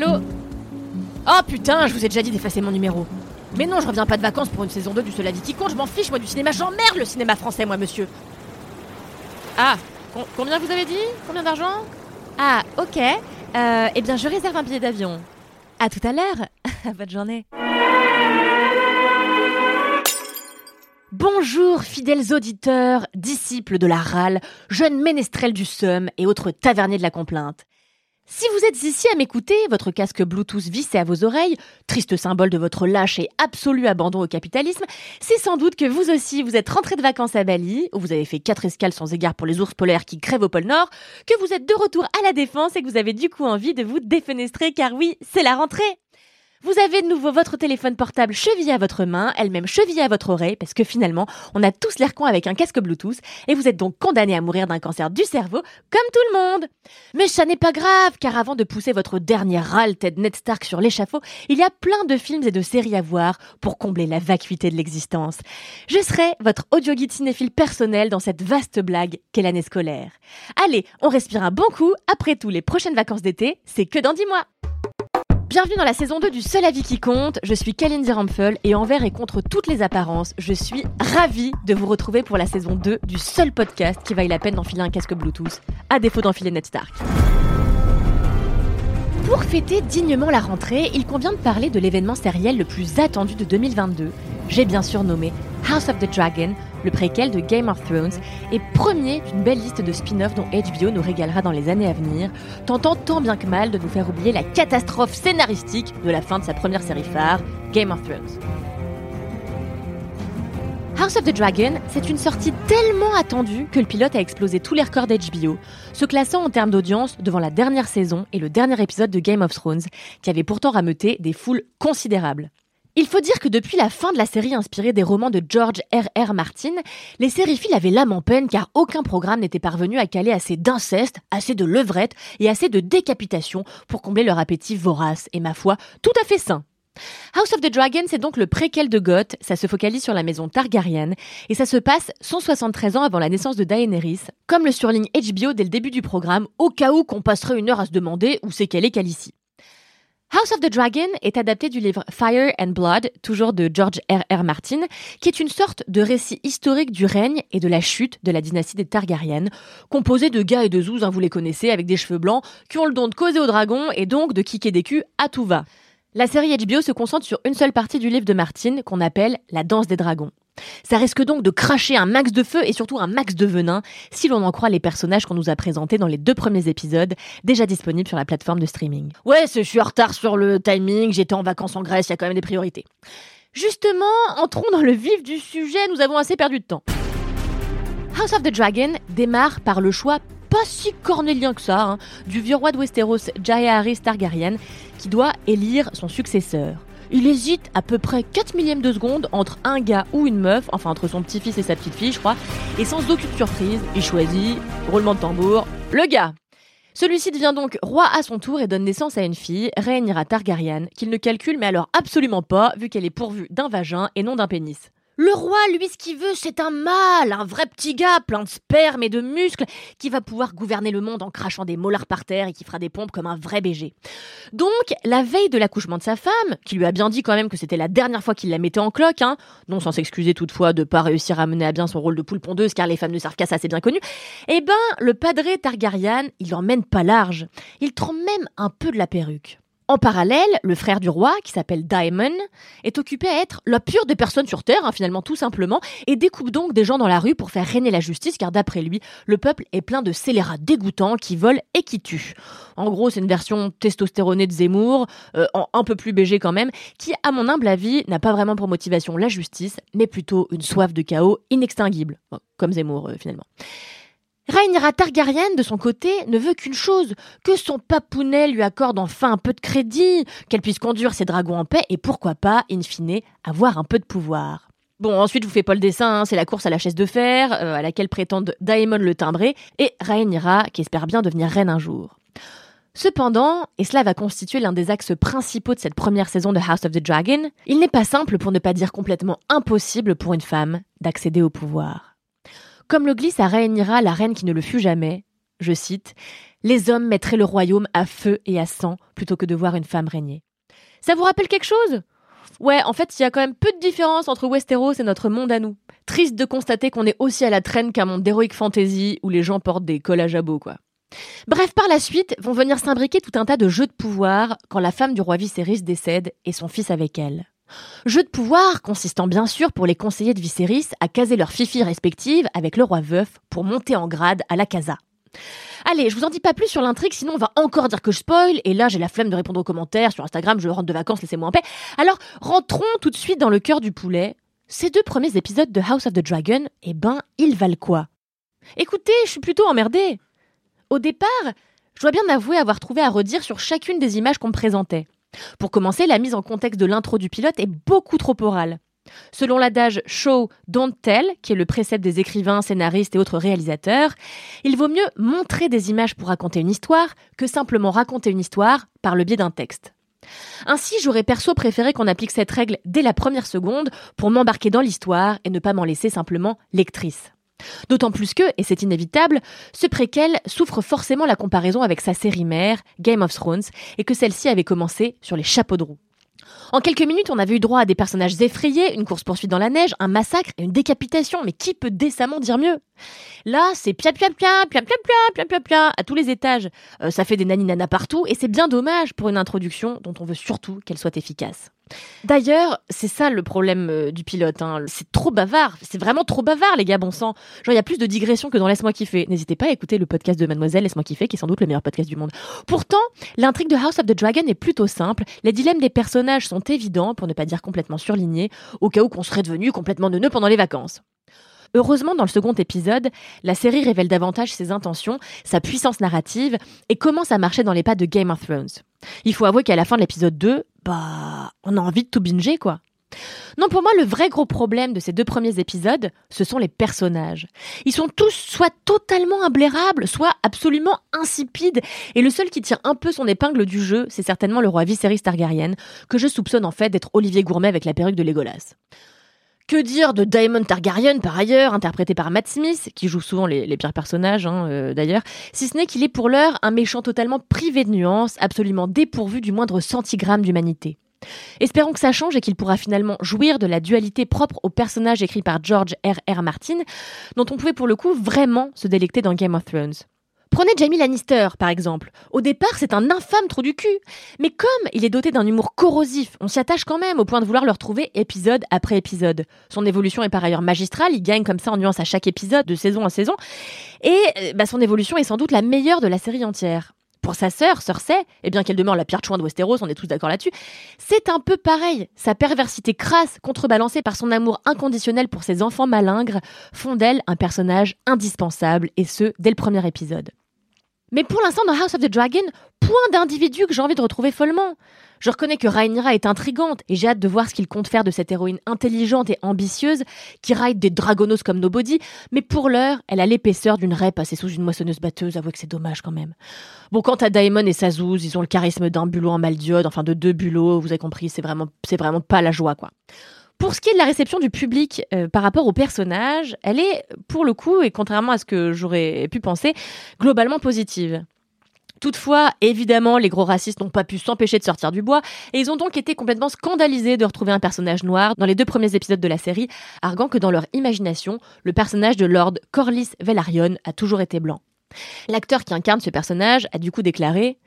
Allô Oh putain, je vous ai déjà dit d'effacer mon numéro. Mais non, je reviens pas de vacances pour une saison 2 du Seul qui compte, je m'en fiche moi du cinéma, j'emmerde le cinéma français moi monsieur. Ah, com- combien vous avez dit Combien d'argent Ah, ok. Euh, eh bien, je réserve un billet d'avion. À tout à l'heure. Bonne journée. Bonjour, fidèles auditeurs, disciples de la râle, jeunes ménestrels du seum et autres taverniers de la complainte. Si vous êtes ici à m'écouter, votre casque Bluetooth vissé à vos oreilles, triste symbole de votre lâche et absolu abandon au capitalisme, c'est sans doute que vous aussi vous êtes rentré de vacances à Bali, où vous avez fait quatre escales sans égard pour les ours polaires qui crèvent au pôle Nord, que vous êtes de retour à la défense et que vous avez du coup envie de vous défenestrer car oui, c'est la rentrée. Vous avez de nouveau votre téléphone portable chevillé à votre main, elle-même chevillée à votre oreille, parce que finalement, on a tous l'air con avec un casque Bluetooth, et vous êtes donc condamné à mourir d'un cancer du cerveau, comme tout le monde. Mais ça n'est pas grave, car avant de pousser votre dernier râle Ted Ned Stark sur l'échafaud, il y a plein de films et de séries à voir pour combler la vacuité de l'existence. Je serai votre audio guide cinéphile personnel dans cette vaste blague qu'est l'année scolaire. Allez, on respire un bon coup, après tout, les prochaines vacances d'été, c'est que dans 10 mois. Bienvenue dans la saison 2 du Seul Avis qui compte. Je suis Kalindi Rampfel et envers et contre toutes les apparences, je suis ravie de vous retrouver pour la saison 2 du seul podcast qui vaille la peine d'enfiler un casque Bluetooth, à défaut d'enfiler Ned Stark. Pour fêter dignement la rentrée, il convient de parler de l'événement sériel le plus attendu de 2022. J'ai bien sûr nommé House of the Dragon, le préquel de Game of Thrones, et premier d'une belle liste de spin-offs dont HBO nous régalera dans les années à venir, tentant tant bien que mal de nous faire oublier la catastrophe scénaristique de la fin de sa première série phare, Game of Thrones. House of the Dragon, c'est une sortie tellement attendue que le pilote a explosé tous les records d'HBO, se classant en termes d'audience devant la dernière saison et le dernier épisode de Game of Thrones, qui avait pourtant rameuté des foules considérables. Il faut dire que depuis la fin de la série inspirée des romans de George R. R. Martin, les sériphiles avaient l'âme en peine car aucun programme n'était parvenu à caler assez d'inceste, assez de levrette et assez de décapitation pour combler leur appétit vorace et ma foi tout à fait sain. House of the Dragon, c'est donc le préquel de Goth, ça se focalise sur la maison Targaryen, et ça se passe 173 ans avant la naissance de Daenerys, comme le surligne HBO dès le début du programme, au cas où qu'on passerait une heure à se demander où c'est qu'elle est Khaleesi. House of the Dragon est adapté du livre Fire and Blood, toujours de George R. R. Martin, qui est une sorte de récit historique du règne et de la chute de la dynastie des Targaryen, composé de gars et de zouz, hein, vous les connaissez, avec des cheveux blancs, qui ont le don de causer aux dragons et donc de kicker des culs à tout va. La série HBO se concentre sur une seule partie du livre de Martin, qu'on appelle La danse des dragons. Ça risque donc de cracher un max de feu et surtout un max de venin, si l'on en croit les personnages qu'on nous a présentés dans les deux premiers épisodes, déjà disponibles sur la plateforme de streaming. Ouais, je suis en retard sur le timing, j'étais en vacances en Grèce, il y a quand même des priorités. Justement, entrons dans le vif du sujet, nous avons assez perdu de temps. House of the Dragon démarre par le choix pas si cornélien que ça, hein, du vieux roi de Westeros, Jaehaerys Targaryen, qui doit élire son successeur. Il hésite à peu près 4 millièmes de seconde entre un gars ou une meuf, enfin entre son petit-fils et sa petite-fille, je crois, et sans aucune surprise, il choisit, roulement de tambour, le gars. Celui-ci devient donc roi à son tour et donne naissance à une fille, Rhaenyra Targaryen, qu'il ne calcule mais alors absolument pas, vu qu'elle est pourvue d'un vagin et non d'un pénis. Le roi, lui, ce qu'il veut, c'est un mâle, un vrai petit gars, plein de sperme et de muscles, qui va pouvoir gouverner le monde en crachant des molars par terre et qui fera des pompes comme un vrai BG. Donc, la veille de l'accouchement de sa femme, qui lui a bien dit quand même que c'était la dernière fois qu'il la mettait en cloque, hein, non sans s'excuser toutefois de pas réussir à mener à bien son rôle de poule pondeuse, car les femmes ne servent ça, c'est bien connu, eh ben, le padré Targaryen, il emmène pas large. Il trempe même un peu de la perruque. En parallèle, le frère du roi, qui s'appelle Daemon, est occupé à être la pure des personnes sur Terre, hein, finalement tout simplement, et découpe donc des gens dans la rue pour faire régner la justice, car d'après lui, le peuple est plein de scélérats dégoûtants qui volent et qui tuent. En gros, c'est une version testostéronée de Zemmour, euh, un peu plus BG quand même, qui, à mon humble avis, n'a pas vraiment pour motivation la justice, mais plutôt une soif de chaos inextinguible, comme Zemmour euh, finalement. Rhaenyra Targaryen, de son côté, ne veut qu'une chose, que son papounet lui accorde enfin un peu de crédit, qu'elle puisse conduire ses dragons en paix et pourquoi pas, in fine, avoir un peu de pouvoir. Bon, ensuite, je vous fais pas le dessin, hein, c'est la course à la chaise de fer, euh, à laquelle prétendent Daemon le timbré, et Rhaenyra, qui espère bien devenir reine un jour. Cependant, et cela va constituer l'un des axes principaux de cette première saison de House of the Dragon, il n'est pas simple, pour ne pas dire complètement impossible pour une femme, d'accéder au pouvoir. Comme le glisse à Rhaenyra, la reine qui ne le fut jamais, je cite, Les hommes mettraient le royaume à feu et à sang plutôt que de voir une femme régner. Ça vous rappelle quelque chose? Ouais, en fait, il y a quand même peu de différence entre Westeros et notre monde à nous. Triste de constater qu'on est aussi à la traîne qu'un monde d'heroic fantasy où les gens portent des cols à jabot, quoi. Bref, par la suite, vont venir s'imbriquer tout un tas de jeux de pouvoir quand la femme du roi Viserys décède et son fils avec elle. Jeu de pouvoir consistant bien sûr pour les conseillers de Viserys à caser leurs fifi respectives avec le roi veuf pour monter en grade à la casa. Allez, je vous en dis pas plus sur l'intrigue, sinon on va encore dire que je spoil, et là j'ai la flemme de répondre aux commentaires sur Instagram, je rentre de vacances, laissez-moi en paix. Alors, rentrons tout de suite dans le cœur du poulet. Ces deux premiers épisodes de House of the Dragon, eh ben, ils valent quoi? Écoutez, je suis plutôt emmerdée. Au départ, je dois bien avouer avoir trouvé à redire sur chacune des images qu'on me présentait. Pour commencer, la mise en contexte de l'intro du pilote est beaucoup trop orale. Selon l'adage Show, Don't Tell, qui est le précepte des écrivains, scénaristes et autres réalisateurs, il vaut mieux montrer des images pour raconter une histoire que simplement raconter une histoire par le biais d'un texte. Ainsi, j'aurais perso préféré qu'on applique cette règle dès la première seconde pour m'embarquer dans l'histoire et ne pas m'en laisser simplement lectrice. D'autant plus que, et c'est inévitable, ce préquel souffre forcément la comparaison avec sa série mère, Game of Thrones, et que celle-ci avait commencé sur les chapeaux de roue. En quelques minutes, on avait eu droit à des personnages effrayés, une course-poursuite dans la neige, un massacre et une décapitation, mais qui peut décemment dire mieux? Là, c'est pia pia pia, pia pia à tous les étages. Euh, ça fait des naninana partout, et c'est bien dommage pour une introduction dont on veut surtout qu'elle soit efficace. D'ailleurs, c'est ça le problème euh, du pilote. Hein. C'est trop bavard. C'est vraiment trop bavard, les gars, bon sang. Genre, il y a plus de digressions que dans Laisse-moi kiffer. N'hésitez pas à écouter le podcast de Mademoiselle Laisse-moi kiffer, qui est sans doute le meilleur podcast du monde. Pourtant, l'intrigue de House of the Dragon est plutôt simple. Les dilemmes des personnages sont évidents, pour ne pas dire complètement surlignés, au cas où qu'on serait devenu complètement neuneux pendant les vacances. Heureusement, dans le second épisode, la série révèle davantage ses intentions, sa puissance narrative, et commence à marcher dans les pas de Game of Thrones. Il faut avouer qu'à la fin de l'épisode 2, bah, on a envie de tout binger, quoi. Non, pour moi, le vrai gros problème de ces deux premiers épisodes, ce sont les personnages. Ils sont tous soit totalement imblairables, soit absolument insipides, et le seul qui tire un peu son épingle du jeu, c'est certainement le roi Viserys Targaryen, que je soupçonne en fait d'être Olivier Gourmet avec la perruque de Legolas. Que dire de Daemon Targaryen, par ailleurs, interprété par Matt Smith, qui joue souvent les, pires personnages, hein, euh, d'ailleurs, si ce n'est qu'il est pour l'heure un méchant totalement privé de nuances, absolument dépourvu du moindre centigramme d'humanité. Espérons que ça change et qu'il pourra finalement jouir de la dualité propre au personnage écrit par George R. R. Martin, dont on pouvait pour le coup vraiment se délecter dans Game of Thrones. Prenez Jamie Lannister, par exemple. Au départ, c'est un infâme trou du cul. Mais comme il est doté d'un humour corrosif, on s'y attache quand même au point de vouloir le retrouver épisode après épisode. Son évolution est par ailleurs magistrale, il gagne comme ça en nuance à chaque épisode, de saison en saison. Et euh, bah, son évolution est sans doute la meilleure de la série entière. Pour sa sœur, Cersei, et bien qu'elle demeure la pire chouin de Westeros, on est tous d'accord là-dessus, c'est un peu pareil. Sa perversité crasse, contrebalancée par son amour inconditionnel pour ses enfants malingres, font d'elle un personnage indispensable, et ce, dès le premier épisode. Mais pour l'instant, dans House of the Dragon, point d'individu que j'ai envie de retrouver follement. Je reconnais que Rhaenyra est intrigante et j'ai hâte de voir ce qu'il compte faire de cette héroïne intelligente et ambitieuse qui ride des dragonos comme nobody, mais pour l'heure, elle a l'épaisseur d'une raie passée sous une moissonneuse batteuse, avouez que c'est dommage quand même. Bon, quant à Daemon et Sazouz, ils ont le charisme d'un bulot en maldiode, enfin de deux bulots, vous avez compris, c'est vraiment, c'est vraiment pas la joie, quoi. Pour ce qui est de la réception du public euh, par rapport au personnage, elle est, pour le coup, et contrairement à ce que j'aurais pu penser, globalement positive. Toutefois, évidemment, les gros racistes n'ont pas pu s'empêcher de sortir du bois, et ils ont donc été complètement scandalisés de retrouver un personnage noir dans les deux premiers épisodes de la série, arguant que dans leur imagination, le personnage de Lord Corlys Velaryon a toujours été blanc. L'acteur qui incarne ce personnage a du coup déclaré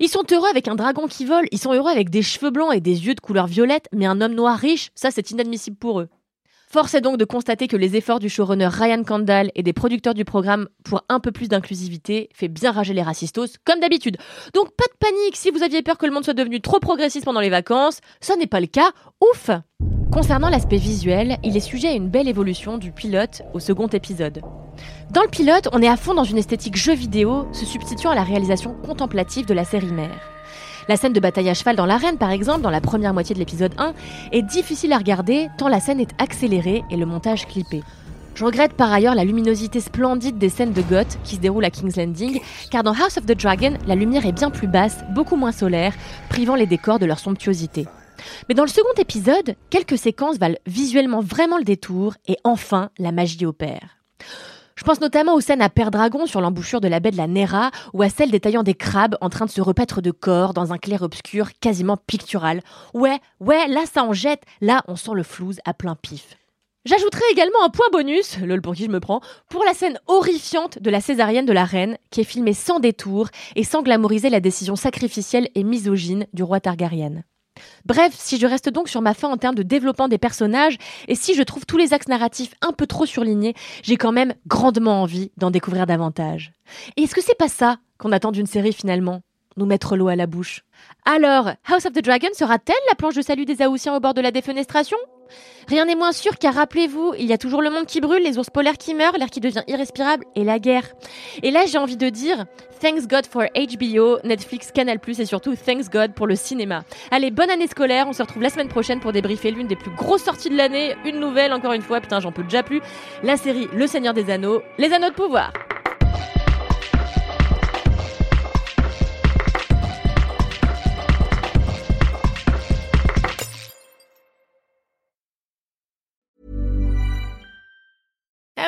Ils sont heureux avec un dragon qui vole, ils sont heureux avec des cheveux blancs et des yeux de couleur violette, mais un homme noir riche, ça c'est inadmissible pour eux. Force est donc de constater que les efforts du showrunner Ryan Kandal et des producteurs du programme pour un peu plus d'inclusivité fait bien rager les racistos, comme d'habitude. Donc pas de panique si vous aviez peur que le monde soit devenu trop progressiste pendant les vacances, ça n'est pas le cas, ouf Concernant l'aspect visuel, il est sujet à une belle évolution du pilote au second épisode. Dans le pilote, on est à fond dans une esthétique jeu vidéo, se substituant à la réalisation contemplative de la série mère. La scène de bataille à cheval dans l'arène, par exemple, dans la première moitié de l'épisode 1, est difficile à regarder tant la scène est accélérée et le montage clippé. Je regrette par ailleurs la luminosité splendide des scènes de Goth qui se déroulent à King's Landing, car dans House of the Dragon, la lumière est bien plus basse, beaucoup moins solaire, privant les décors de leur somptuosité. Mais dans le second épisode, quelques séquences valent visuellement vraiment le détour et enfin la magie opère. Je pense notamment aux scènes à Père Dragon sur l'embouchure de la baie de la Nera ou à celles détaillant des crabes en train de se repaître de corps dans un clair-obscur quasiment pictural. Ouais, ouais, là ça en jette, là on sent le flouze à plein pif. J'ajouterai également un point bonus, lol pour qui je me prends, pour la scène horrifiante de la césarienne de la reine, qui est filmée sans détour et sans glamouriser la décision sacrificielle et misogyne du roi Targaryen. Bref, si je reste donc sur ma fin en termes de développement des personnages, et si je trouve tous les axes narratifs un peu trop surlignés, j'ai quand même grandement envie d'en découvrir davantage. Et est-ce que c'est pas ça qu'on attend d'une série finalement? Nous mettre l'eau à la bouche. Alors, House of the Dragon sera-t-elle la planche de salut des Aoussiens au bord de la défenestration? Rien n'est moins sûr car rappelez-vous, il y a toujours le monde qui brûle, les ours polaires qui meurent, l'air qui devient irrespirable et la guerre. Et là j'ai envie de dire, thanks God for HBO, Netflix, Canal+, et surtout thanks God pour le cinéma. Allez, bonne année scolaire, on se retrouve la semaine prochaine pour débriefer l'une des plus grosses sorties de l'année, une nouvelle encore une fois, putain j'en peux déjà plus, la série Le Seigneur des Anneaux, les Anneaux de pouvoir.